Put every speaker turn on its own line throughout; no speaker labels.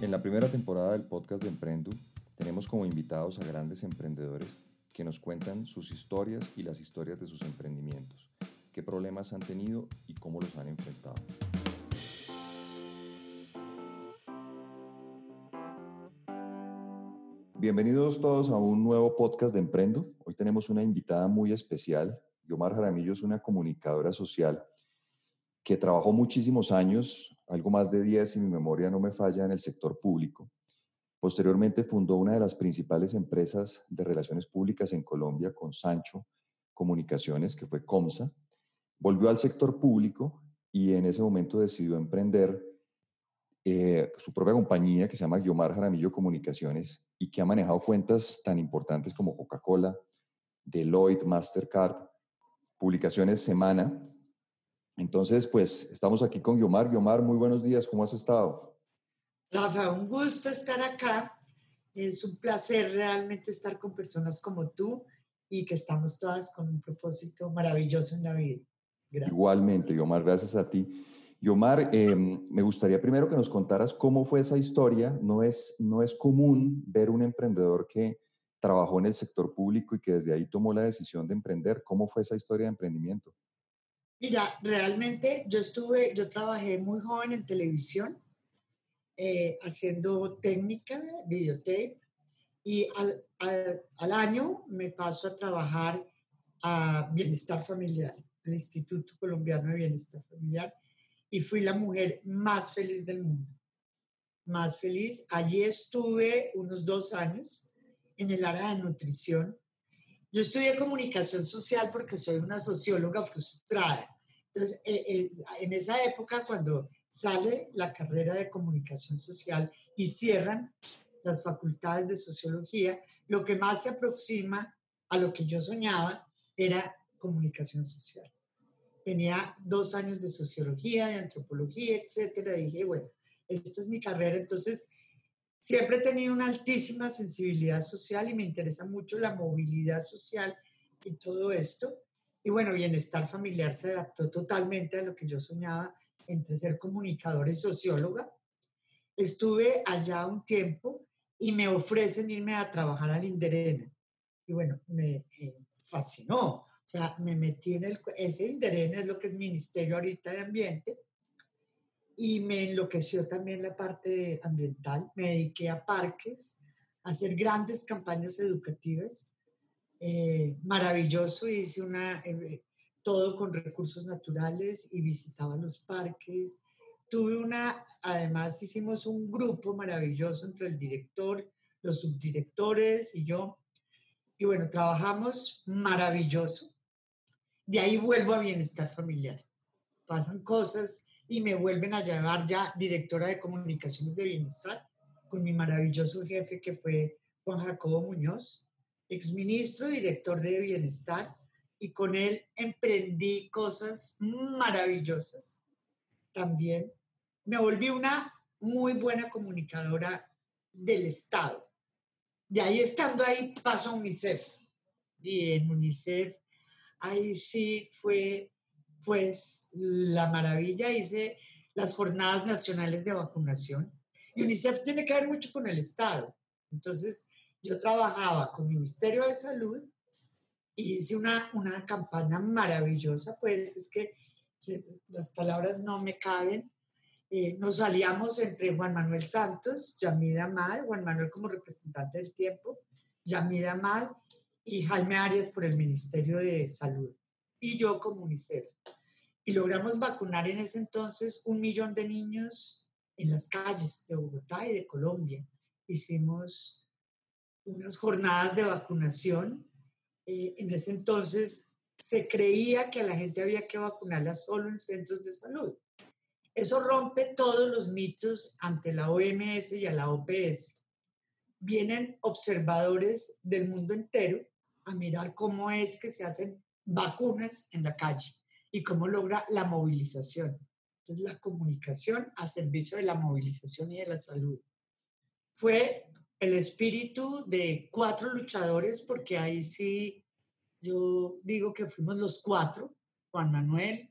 En la primera temporada del podcast de Emprendo, tenemos como invitados a grandes emprendedores que nos cuentan sus historias y las historias de sus emprendimientos, qué problemas han tenido y cómo los han enfrentado. Bienvenidos todos a un nuevo podcast de Emprendo. Hoy tenemos una invitada muy especial. Yomar Jaramillo es una comunicadora social que trabajó muchísimos años, algo más de 10 si mi memoria no me falla, en el sector público. Posteriormente fundó una de las principales empresas de relaciones públicas en Colombia con Sancho Comunicaciones, que fue Comsa. Volvió al sector público y en ese momento decidió emprender eh, su propia compañía que se llama Guiomar Jaramillo Comunicaciones y que ha manejado cuentas tan importantes como Coca-Cola, Deloitte, Mastercard, publicaciones Semana, entonces, pues estamos aquí con Guiomar. Guiomar, muy buenos días, ¿cómo has estado?
Rafa, un gusto estar acá. Es un placer realmente estar con personas como tú y que estamos todas con un propósito maravilloso en la vida.
Gracias. Igualmente, Guiomar, gracias a ti. Guiomar, em, me gustaría primero que nos contaras cómo fue esa historia. No es, no es común ver un emprendedor que trabajó en el sector público y que desde ahí tomó la decisión de emprender. ¿Cómo fue esa historia de emprendimiento?
Mira, realmente yo estuve, yo trabajé muy joven en televisión, eh, haciendo técnica, videotape, y al, al, año me paso a trabajar a Bienestar Familiar, al Instituto Colombiano de Bienestar Familiar, y fui la mujer más feliz del mundo, más feliz. Allí estuve unos dos años en el área de nutrición yo estudié comunicación social porque soy una socióloga frustrada. Entonces, eh, eh, en esa época, cuando sale la carrera de comunicación social y cierran las facultades de sociología, lo que más se aproxima a lo que yo soñaba era comunicación social. Tenía dos años de sociología, de antropología, etcétera. Y dije, bueno, esta es mi carrera. Entonces, Siempre he tenido una altísima sensibilidad social y me interesa mucho la movilidad social y todo esto. Y bueno, bienestar familiar se adaptó totalmente a lo que yo soñaba entre ser comunicadora y socióloga. Estuve allá un tiempo y me ofrecen irme a trabajar al Inderena. Y bueno, me eh, fascinó. O sea, me metí en el... Ese Inderena es lo que es Ministerio ahorita de Ambiente y me enloqueció también la parte ambiental. Me dediqué a parques, a hacer grandes campañas educativas. Eh, maravilloso, hice una, eh, todo con recursos naturales y visitaba los parques. Tuve una, además hicimos un grupo maravilloso entre el director, los subdirectores y yo. Y bueno, trabajamos maravilloso. De ahí vuelvo a bienestar familiar. Pasan cosas y me vuelven a llevar ya directora de comunicaciones de bienestar con mi maravilloso jefe que fue Juan Jacobo Muñoz, exministro, director de bienestar, y con él emprendí cosas maravillosas. También me volví una muy buena comunicadora del Estado. De ahí estando ahí paso a UNICEF. Y en UNICEF, ahí sí fue pues la maravilla, hice las jornadas nacionales de vacunación y UNICEF tiene que ver mucho con el Estado. Entonces, yo trabajaba con el Ministerio de Salud y hice una, una campaña maravillosa, pues es que las palabras no me caben. Eh, nos salíamos entre Juan Manuel Santos, Yamida Amad, Juan Manuel como representante del tiempo, Yamida Amad y Jaime Arias por el Ministerio de Salud y yo como UNICEF. Y logramos vacunar en ese entonces un millón de niños en las calles de Bogotá y de Colombia. Hicimos unas jornadas de vacunación. Eh, en ese entonces se creía que a la gente había que vacunarla solo en centros de salud. Eso rompe todos los mitos ante la OMS y a la OPS. Vienen observadores del mundo entero a mirar cómo es que se hacen vacunas en la calle y cómo logra la movilización. Entonces, la comunicación a servicio de la movilización y de la salud. Fue el espíritu de cuatro luchadores, porque ahí sí yo digo que fuimos los cuatro, Juan Manuel,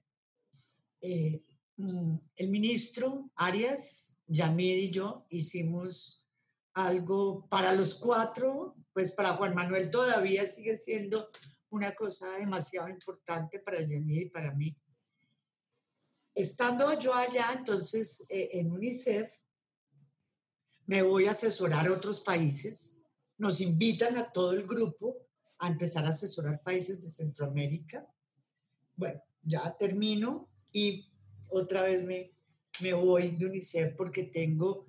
eh, mm, el ministro Arias, Yamid y yo hicimos algo para los cuatro, pues para Juan Manuel todavía sigue siendo una cosa demasiado importante para Yamid y para mí. Estando yo allá, entonces, eh, en UNICEF, me voy a asesorar a otros países. Nos invitan a todo el grupo a empezar a asesorar países de Centroamérica. Bueno, ya termino y otra vez me, me voy de UNICEF porque tengo,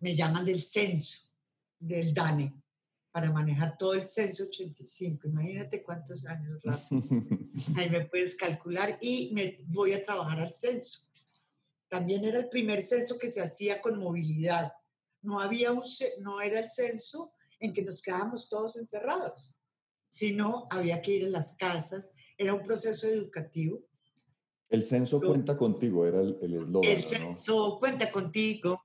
me llaman del censo, del DANE, para manejar todo el censo 85. Imagínate cuántos años, Rafa. Ahí me puedes calcular y me voy a trabajar al censo. También era el primer censo que se hacía con movilidad. No, había un, no era el censo en que nos quedábamos todos encerrados, sino había que ir a las casas. Era un proceso educativo
el censo cuenta contigo, era el eslogan.
El, censo cuenta contigo.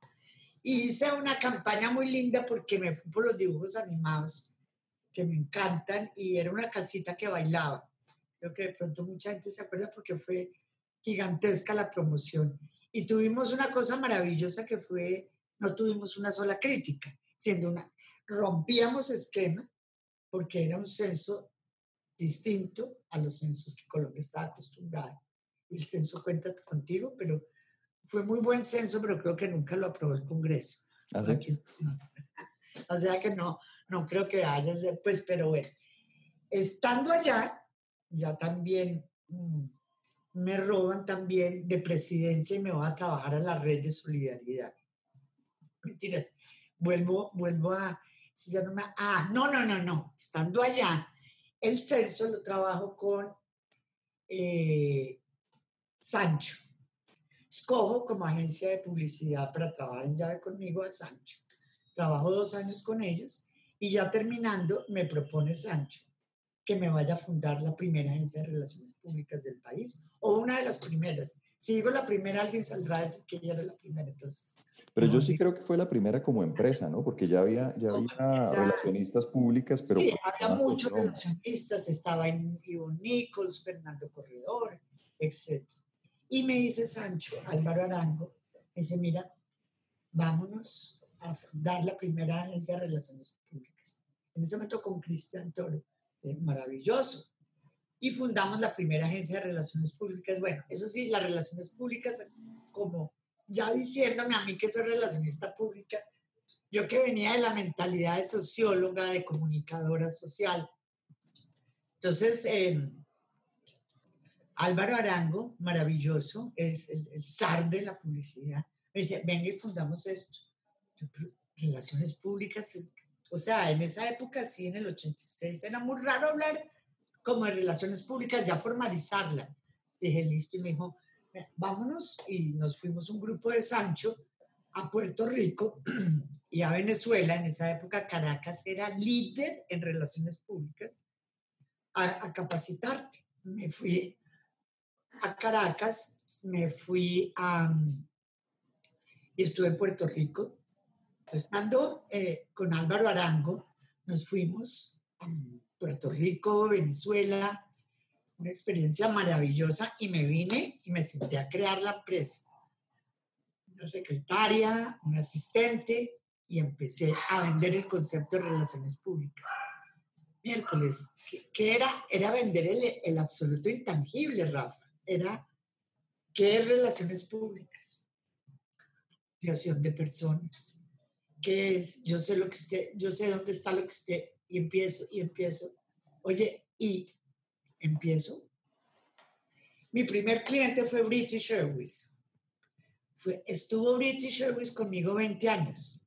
Hice una campaña muy linda porque me fui por los dibujos animados, que me encantan, y era una casita que bailaba. Creo que de pronto mucha gente se acuerda porque fue gigantesca la promoción. Y tuvimos una cosa maravillosa que fue, no tuvimos una sola crítica, siendo una, rompíamos esquema porque era un censo distinto a los censos que Colombia está acostumbrada el censo cuenta contigo, pero fue muy buen censo, pero creo que nunca lo aprobó el Congreso.
¿Ah,
o sea que no, no creo que haya, pues, pero bueno, estando allá, ya también mm, me roban también de presidencia y me voy a trabajar a la red de solidaridad. Mentiras, vuelvo, vuelvo a, si ya no me, ah, no, no, no, no, estando allá, el censo lo trabajo con eh, Sancho. Escojo como agencia de publicidad para trabajar en llave conmigo a Sancho. Trabajo dos años con ellos y ya terminando me propone Sancho que me vaya a fundar la primera agencia de relaciones públicas del país o una de las primeras. Si digo la primera, alguien saldrá a decir que ella era la primera, entonces.
Pero yo sí creo que fue la primera como empresa, ¿no? Porque ya había, ya había relacionistas públicas, pero...
Sí, había muchos relacionistas, estaba en Ivo Nichols, Fernando Corredor, etc. Y me dice Sancho, Álvaro Arango, dice, mira, vámonos a fundar la primera agencia de relaciones públicas. En ese momento con Cristian Toro, maravilloso. Y fundamos la primera agencia de relaciones públicas. Bueno, eso sí, las relaciones públicas, como ya diciéndome a mí que soy relacionista pública, yo que venía de la mentalidad de socióloga, de comunicadora social. Entonces, eh, Álvaro Arango, maravilloso, es el, zar de la publicidad. Me dice, venga y fundamos esto. relaciones públicas, o sea, en esa época, sí, en el 86, era muy raro hablar como de relaciones públicas, ya formalizarla. Dije, listo, y me dijo, vámonos, y nos fuimos un grupo de Sancho a Puerto Rico y a Venezuela. En esa época Caracas era líder en relaciones públicas a, a capacitarte. Me fui a Caracas, me fui a... y estuve en Puerto Rico. estando eh, con Álvaro Arango, nos fuimos a Puerto Rico, Venezuela, una experiencia maravillosa y me vine y me senté a crear la empresa. Una secretaria, un asistente y empecé a vender el concepto de relaciones públicas. Miércoles, ¿qué, era? Era vender el, el absoluto intangible, Rafa era qué es relaciones públicas, asociación de personas, qué es, yo sé lo que usted, yo sé dónde está lo que usted, y empiezo, y empiezo, oye, y empiezo. Mi primer cliente fue British Airways. Fue, estuvo British Airways conmigo 20 años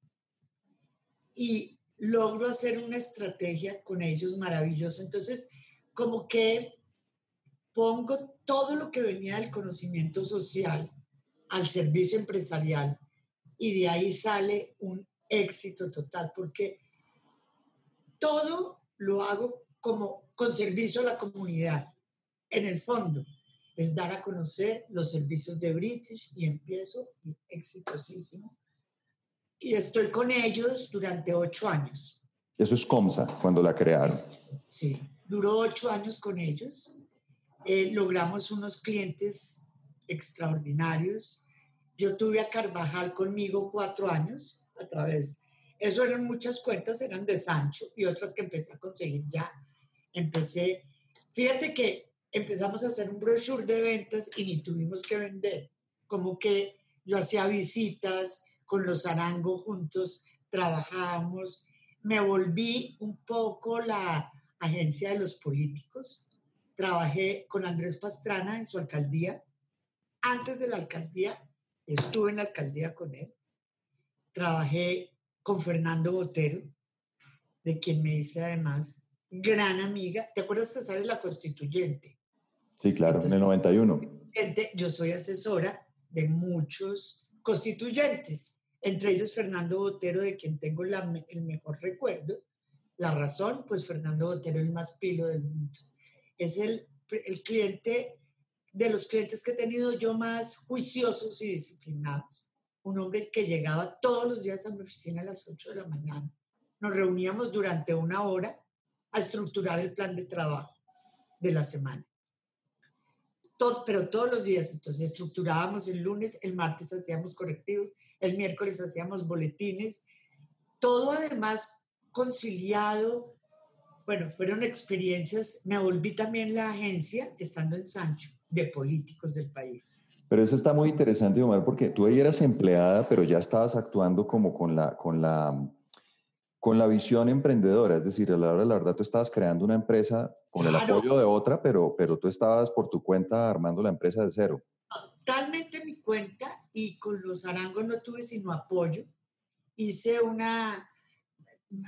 y logro hacer una estrategia con ellos maravillosa. Entonces, como que pongo todo lo que venía del conocimiento social al servicio empresarial y de ahí sale un éxito total, porque todo lo hago como con servicio a la comunidad. En el fondo, es dar a conocer los servicios de British y empiezo y exitosísimo. Y estoy con ellos durante ocho años.
Eso es Comsa, cuando la crearon.
Sí, duró ocho años con ellos eh, logramos unos clientes extraordinarios. Yo tuve a Carvajal conmigo cuatro años a través. Eso eran muchas cuentas, eran de Sancho y otras que empecé a conseguir ya. Empecé, fíjate que empezamos a hacer un brochure de ventas y ni tuvimos que vender. Como que yo hacía visitas con los Arango juntos, trabajábamos. Me volví un poco la agencia de los políticos. Trabajé con Andrés Pastrana en su alcaldía. Antes de la alcaldía, estuve en la alcaldía con él. Trabajé con Fernando Botero, de quien me hice además gran amiga. ¿Te acuerdas que sale la constituyente?
Sí, claro, en el 91.
Yo soy asesora de muchos constituyentes, entre ellos Fernando Botero, de quien tengo el mejor recuerdo, la razón, pues Fernando Botero, el más pilo del mundo. Es el, el cliente, de los clientes que he tenido yo más juiciosos y disciplinados. Un hombre que llegaba todos los días a mi oficina a las 8 de la mañana. Nos reuníamos durante una hora a estructurar el plan de trabajo de la semana. Todo, pero todos los días, entonces estructurábamos el lunes, el martes hacíamos correctivos, el miércoles hacíamos boletines, todo además conciliado, bueno, fueron experiencias, me volví también la agencia, estando en Sancho, de políticos del país.
Pero eso está muy interesante, Omar, porque tú ahí eras empleada, pero ya estabas actuando como con la, con la, con la visión emprendedora, es decir, a la hora de la verdad tú estabas creando una empresa con el apoyo de otra, pero, pero tú estabas por tu cuenta armando la empresa de cero.
Totalmente mi cuenta y con los arangos no tuve sino apoyo. Hice una,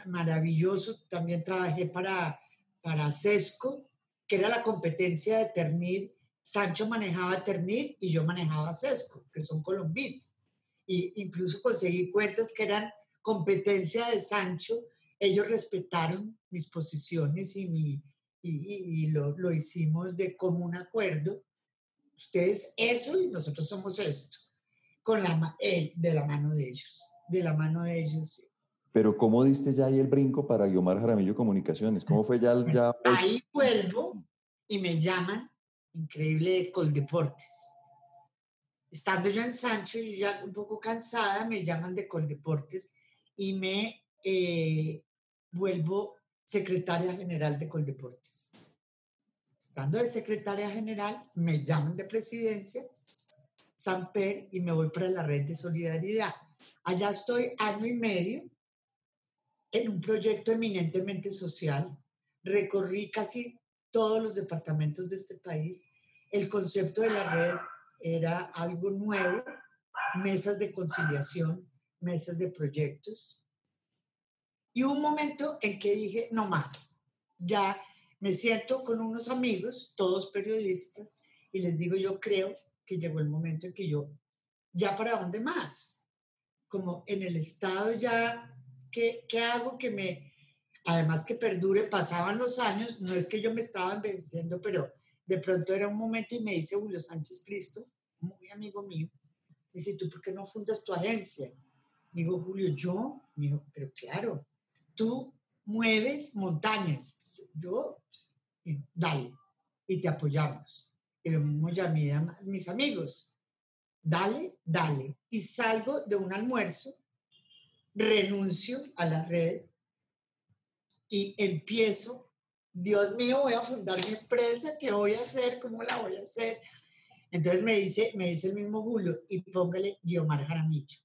maravilloso. También trabajé para, para Sesco, que era la competencia de Ternid. Sancho manejaba Ternid y yo manejaba Sesco, que son Colombit. Y incluso conseguí cuentas que eran competencia de Sancho. Ellos respetaron mis posiciones y, mi, y, lo, lo, hicimos de común acuerdo. Ustedes eso y nosotros somos esto, con la, de la mano de ellos, de la mano de ellos.
Pero ¿cómo diste ya ahí el brinco para Guiomar Jaramillo Comunicaciones? ¿Cómo fue ya? ya
ahí vuelvo y me llaman, increíble, Coldeportes. Estando yo en Sancho y ya un poco cansada, me llaman de Coldeportes y me eh, vuelvo secretaria general de Coldeportes. Estando de secretaria general, me llaman de presidencia, Samper, y me voy para la red de solidaridad. Allá estoy año y medio en un proyecto eminentemente social. Recorrí casi todos los departamentos de este país. El concepto de la red era algo nuevo, mesas de conciliación, mesas de proyectos. Y un momento en que dije, no más, ya me siento con unos amigos, todos periodistas, y les digo, yo creo que llegó el momento en que yo, ya para dónde más, como en el Estado ya ¿qué, hago que me, además que perdure? Pasaban los años, no es que yo me estaba envejeciendo, pero de pronto era un momento y me dice Julio Sánchez Cristo, muy amigo mío, me dice, ¿tú por qué no fundas tu agencia? Digo, Julio, ¿yo? Me dijo, pero claro, tú mueves montañas. Yo, pues, dale, y te apoyamos. Y lo mismo llamé a mis amigos, dale, dale. Y salgo de un almuerzo renuncio a la red y empiezo, Dios mío, voy a fundar mi empresa, ¿qué voy a hacer? ¿Cómo la voy a hacer? Entonces me dice, me dice el mismo Julio, y póngale Guiomar Jaramillo,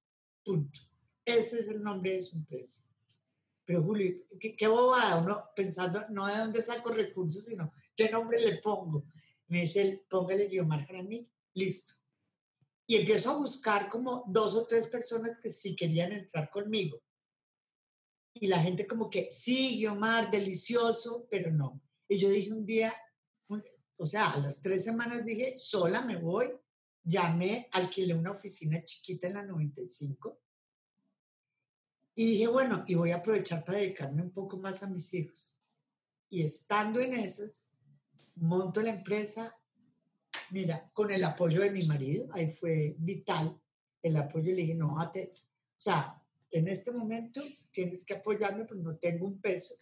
punto. Ese es el nombre de su empresa. Pero Julio, qué, qué bobada, uno pensando no de dónde saco recursos, sino qué nombre le pongo. Me dice él, póngale Guiomar Jaramillo, listo y empiezo a buscar como dos o tres personas que sí querían entrar conmigo. Y la gente como que, sí, Guiomar, delicioso, pero no. Y yo dije un día, o sea, a las tres semanas dije, sola me voy. Llamé, alquilé una oficina chiquita en la 95. Y dije, bueno, y voy a aprovechar para dedicarme un poco más a mis hijos. Y estando en esas, monto la empresa, Mira, con el apoyo de mi marido, ahí fue vital el apoyo. Le dije, no, o sea, en este momento tienes que apoyarme porque no tengo un peso.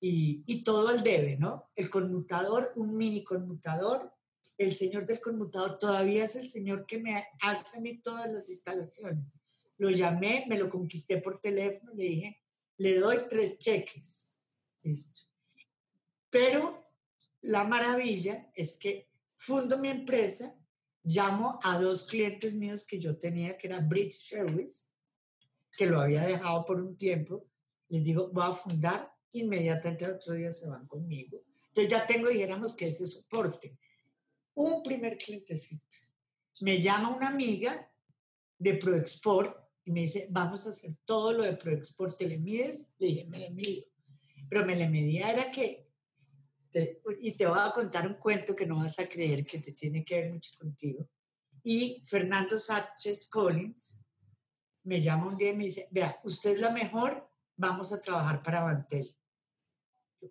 Y, y todo al debe, ¿no? El conmutador, un mini conmutador, el señor del conmutador todavía es el señor que me hace a mí todas las instalaciones. Lo llamé, me lo conquisté por teléfono, le dije, le doy tres cheques. Listo. Pero la maravilla es que fundo mi empresa, llamo a dos clientes míos que yo tenía, que era British Airways, que lo había dejado por un tiempo. Les digo, voy a fundar, inmediatamente el otro día se van conmigo. Entonces ya tengo, dijéramos que ese soporte. Un primer clientecito. Me llama una amiga de ProExport y me dice, vamos a hacer todo lo de ProExport, ¿te le mides? Le dije, me le mido. Pero me le medía era que, y te voy a contar un cuento que no vas a creer que te tiene que ver mucho contigo. Y Fernando Sánchez Collins me llama un día y me dice, vea, usted es la mejor, vamos a trabajar para Avantel.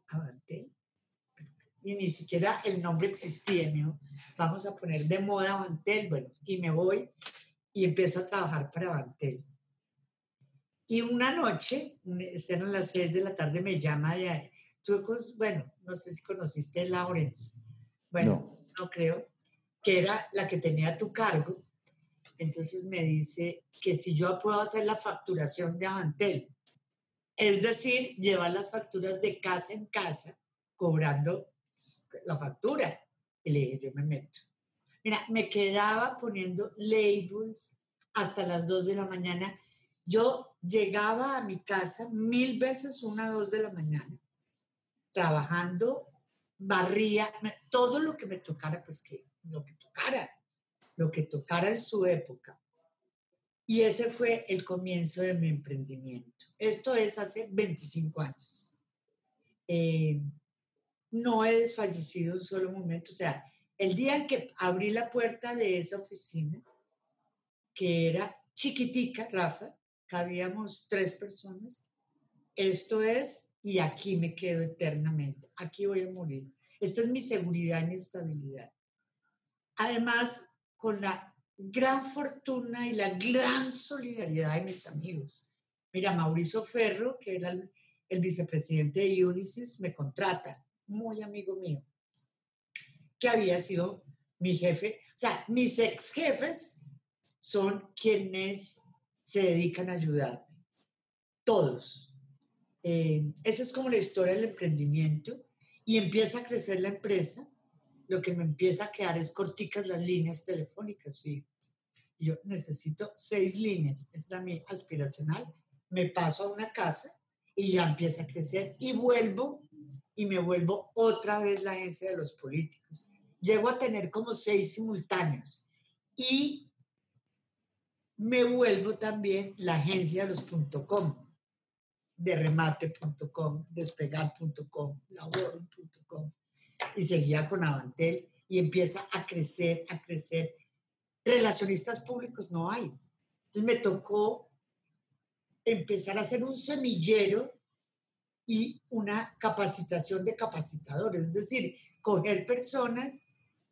Avantel. Y ni siquiera el nombre existía, me vamos a poner de moda Avantel, bueno, y me voy y empiezo a trabajar para Avantel. Y una noche, eran las seis de la tarde, me llama de bueno, no sé si conociste Lawrence, bueno, no. creo, que era la que tenía a tu cargo. Entonces me dice que si yo puedo hacer la facturación de Avantel, es decir, llevar las facturas de casa en casa, cobrando la factura. Y le dije, yo me meto. Mira, me quedaba poniendo labels hasta las 2 de la mañana. Yo llegaba a mi casa mil veces una, dos de la mañana, trabajando, barría, todo lo que me tocara, pues que lo que tocara, lo que tocara en su época. Y ese fue el comienzo de mi emprendimiento. Esto es hace 25 años. Eh, no he desfallecido un solo momento. O sea, el día en que abrí la puerta de esa oficina, que era chiquitica, Rafa, cabíamos tres personas, esto es, y aquí me quedo eternamente, aquí voy a morir. Esta es mi seguridad y mi estabilidad. Además, con la gran fortuna y la gran solidaridad de mis amigos. Mira, Mauricio Ferro, que era el, vicepresidente de Unisys, me contrata, muy amigo mío que había sido mi jefe. O sea, mis ex jefes son quienes se dedican a ayudarme. Todos. Eh, esa es como la historia del emprendimiento y empieza a crecer la empresa. Lo que me empieza a quedar es corticas las líneas telefónicas. Fíjate. Yo necesito seis líneas, es la mi aspiracional. Me paso a una casa y ya empieza a crecer y vuelvo y me vuelvo otra vez la agencia de los políticos llego a tener como seis simultáneos y me vuelvo también la agencia de los .com, de remate.com, despegar.com, labor.com y seguía con Avantel y empieza a crecer, a crecer. Relacionistas públicos no hay. Entonces me tocó empezar a hacer un semillero y una capacitación de capacitadores, es decir, coger personas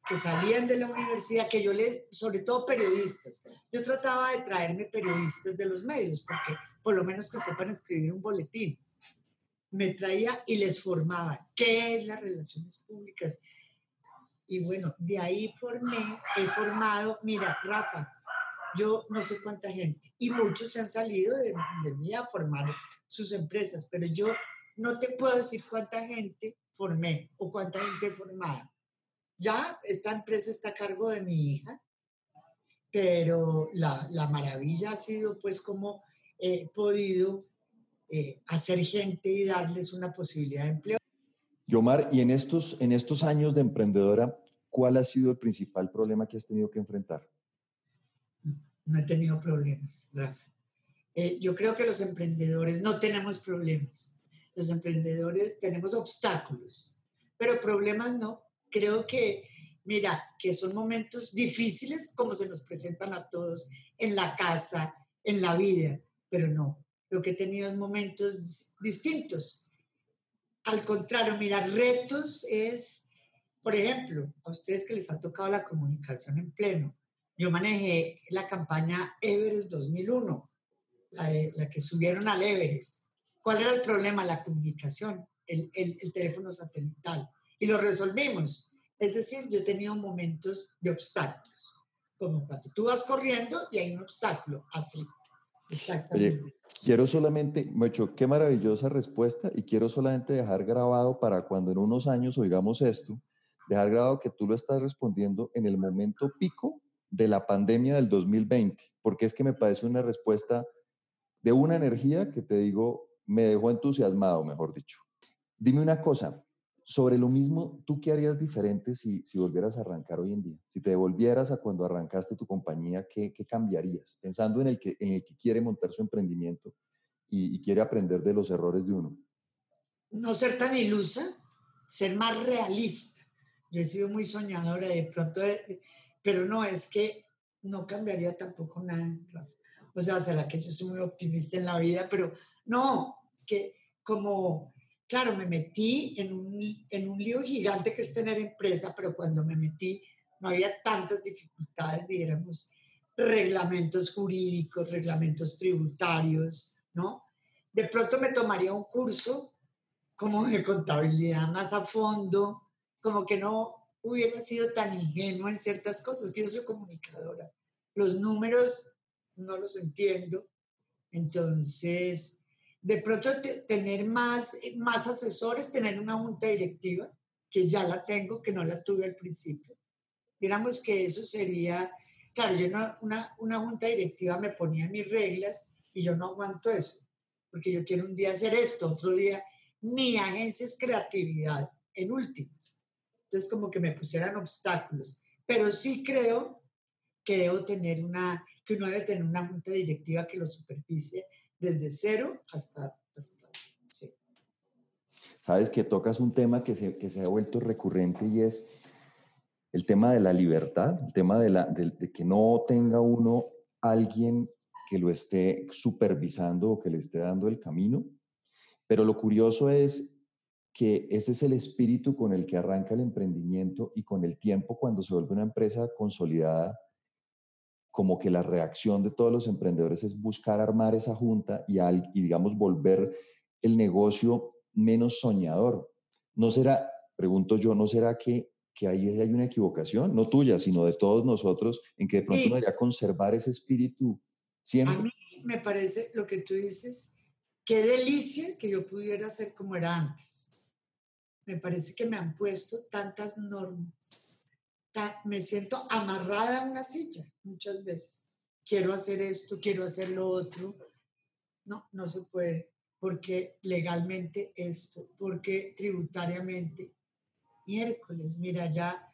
que salían de la universidad, que yo les, sobre todo periodistas, yo trataba de traerme periodistas de los medios, porque por lo menos que sepan escribir un boletín. Me traía y les formaba qué es las relaciones públicas. Y bueno, de ahí formé, he formado, mira, Rafa, yo no sé cuánta gente, y muchos se han salido de, de mí a formar sus empresas, pero yo no te puedo decir cuánta gente formé o cuánta gente he formado ya esta empresa está a cargo de mi hija, pero la, la maravilla ha sido pues como he podido eh, hacer gente y darles una posibilidad de empleo.
Yomar, y en estos, en estos años de emprendedora, ¿cuál ha sido el principal problema que has tenido que enfrentar?
No, he tenido problemas, Rafa. Eh, yo creo que los emprendedores no tenemos problemas. Los emprendedores tenemos obstáculos, pero problemas no creo que, mira, que son momentos difíciles como se nos presentan a todos en la casa, en la vida, pero no, lo que he tenido es momentos distintos. Al contrario, mira, retos es, por ejemplo, a ustedes que les ha tocado la comunicación en pleno. Yo manejé la campaña Everest 2001, la, la que subieron al Everest. ¿Cuál era el problema? La comunicación, el, el, el teléfono satelital y lo resolvimos. Es decir, yo he tenido momentos de obstáculos, como cuando tú vas corriendo y hay un obstáculo, así.
Oye, quiero solamente, Mecho, qué maravillosa respuesta y quiero solamente dejar grabado para cuando en unos años oigamos esto, dejar grabado que tú lo estás respondiendo en el momento pico de la pandemia del 2020, porque es que me parece una respuesta de una energía que te digo, me dejó entusiasmado, mejor dicho. Dime una cosa, sobre lo mismo, ¿tú qué harías diferente si, si volvieras a arrancar hoy en día? Si te devolvieras a cuando arrancaste tu compañía, ¿qué, qué cambiarías? Pensando en el, que, en el que quiere montar su emprendimiento y, y quiere aprender de los errores de uno.
No ser tan ilusa, ser más realista. Yo he sido muy soñadora de pronto, eh, pero no, es que no cambiaría tampoco nada. O sea, será que yo soy muy optimista en la vida, pero no, que como claro, me metí en un, en un lío gigante que es tener empresa, pero cuando me metí no había tantas dificultades, digamos, reglamentos jurídicos, reglamentos tributarios, ¿no? De pronto me tomaría un curso como de contabilidad más a fondo, como que no hubiera sido tan ingenuo en ciertas cosas, que yo soy comunicadora. Los números no los entiendo, entonces de pronto tener más, más asesores, tener una junta directiva, que ya la tengo, que no la tuve al principio. Digamos que eso sería, claro, yo una, una junta directiva me ponía mis reglas y yo no aguanto eso, porque yo quiero un día hacer esto, otro día mi agencia es creatividad, en últimas. Entonces como que me pusieran obstáculos, pero sí creo que debo tener una, que uno debe tener una junta directiva que lo supervise desde cero hasta... sí.
Sabes que tocas un tema que se, que se ha vuelto recurrente y es el tema de la libertad, el tema de, la, de, que no tenga uno alguien que lo esté supervisando o que le esté dando el camino. Pero lo curioso es que ese es el espíritu con el que arranca el emprendimiento y con el tiempo cuando se vuelve una empresa consolidada, como que la reacción de todos los emprendedores es buscar armar esa junta y, y digamos, volver el negocio menos soñador. ¿No será, pregunto yo, no será que, que ahí hay una equivocación, no tuya, sino de todos nosotros, en que de pronto uno debería conservar ese espíritu siempre?
A mí me parece lo que tú dices, qué delicia que yo pudiera hacer como era antes. Me parece que me han puesto tantas normas me siento amarrada a una silla muchas veces. Quiero hacer esto, quiero hacer lo otro. No, no se puede. Porque legalmente esto, porque tributariamente. Miércoles, mira, ya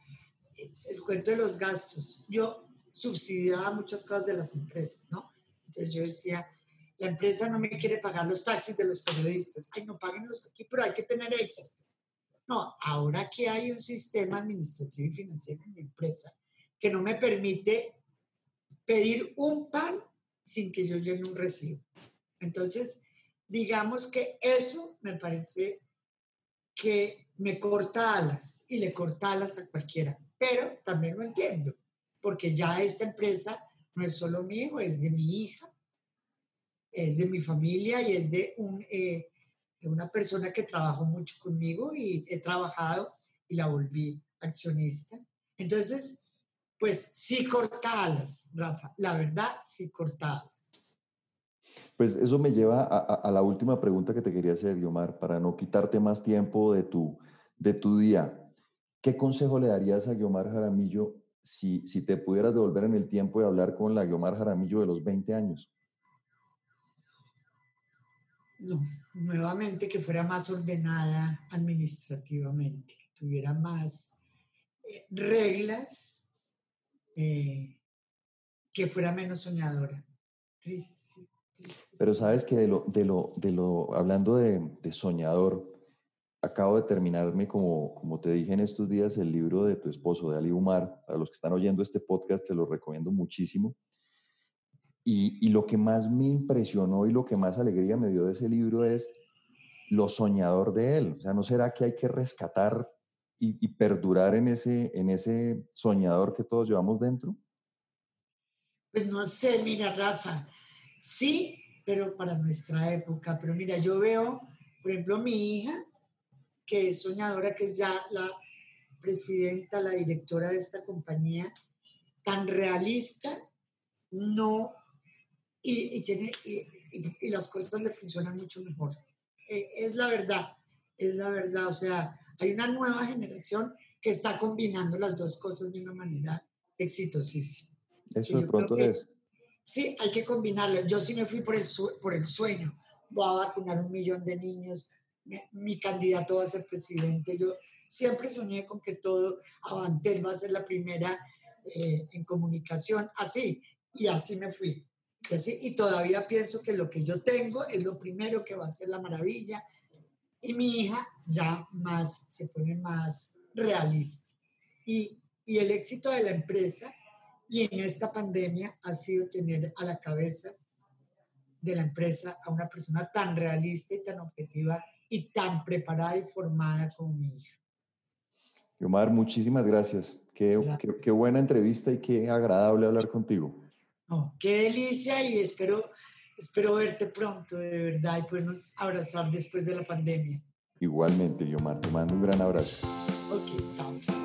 eh, el cuento de los gastos. Yo subsidiaba muchas cosas de las empresas, ¿no? Entonces yo decía, la empresa no me quiere pagar los taxis de los periodistas. Ay, no los aquí, pero hay que tener éxito. No, ahora que hay un sistema administrativo y financiero en mi empresa que no me permite pedir un pan sin que yo llene un recibo. Entonces, digamos que eso me parece que me corta alas y le corta alas a cualquiera, pero también lo entiendo, porque ya esta empresa no es solo mío, es de mi hija, es de mi familia y es de un eh, de una persona que trabajó mucho conmigo y he trabajado y la volví accionista. Entonces, pues sí cortalas, Rafa, la verdad sí cortalas.
Pues eso me lleva a, la última pregunta que te quería hacer, Guiomar, para no quitarte más tiempo de tu, de tu día. ¿Qué consejo le darías a Guiomar Jaramillo si, si te pudieras devolver en el tiempo y hablar con la Guiomar Jaramillo de los 20 años?
No, nuevamente que fuera más ordenada administrativamente, que tuviera más eh, reglas, eh, que fuera menos soñadora. Triste, sí.
Pero sabes que de lo, de lo, de lo, hablando de, de, soñador, acabo de terminarme, como, como te dije en estos días, el libro de tu esposo, de Ali Umar. Para los que están oyendo este podcast, te lo recomiendo muchísimo. Y, lo que más me impresionó y lo que más alegría me dio de ese libro es lo soñador de él. O sea, ¿no será que hay que rescatar y, y, perdurar en ese, en ese soñador que todos llevamos dentro?
Pues no sé, mira, Rafa, sí, pero para nuestra época. Pero mira, yo veo, por ejemplo, mi hija, que es soñadora, que es ya la, presidenta, la directora de esta compañía, tan realista, no, y, tiene, y, las cosas le funcionan mucho mejor. Eh, es la verdad, es la verdad. O sea, hay una nueva generación que está combinando las dos cosas de una manera exitosísima.
Eso de pronto es.
Sí, hay que combinarlo. Yo sí me fui por el, por el sueño. Voy a vacunar un millón de niños. Mi, candidato va a ser presidente. Yo siempre soñé con que todo, Avantel va a ser la primera eh, en comunicación. Así, y así me fui. Y, así, y todavía pienso que lo que yo tengo es lo primero que va a ser la maravilla. Y mi hija ya más, se pone más realista. Y, y el éxito de la empresa y en esta pandemia ha sido tener a la cabeza de la empresa a una persona tan realista y tan objetiva y tan preparada y formada como mi hija.
Yomar, muchísimas gracias. Qué, qué, buena entrevista y qué agradable hablar contigo.
Qué delicia y espero, espero verte pronto, de verdad, y podernos abrazar después de la pandemia.
Igualmente, Yomar, te mando un gran abrazo.
Ok, chao.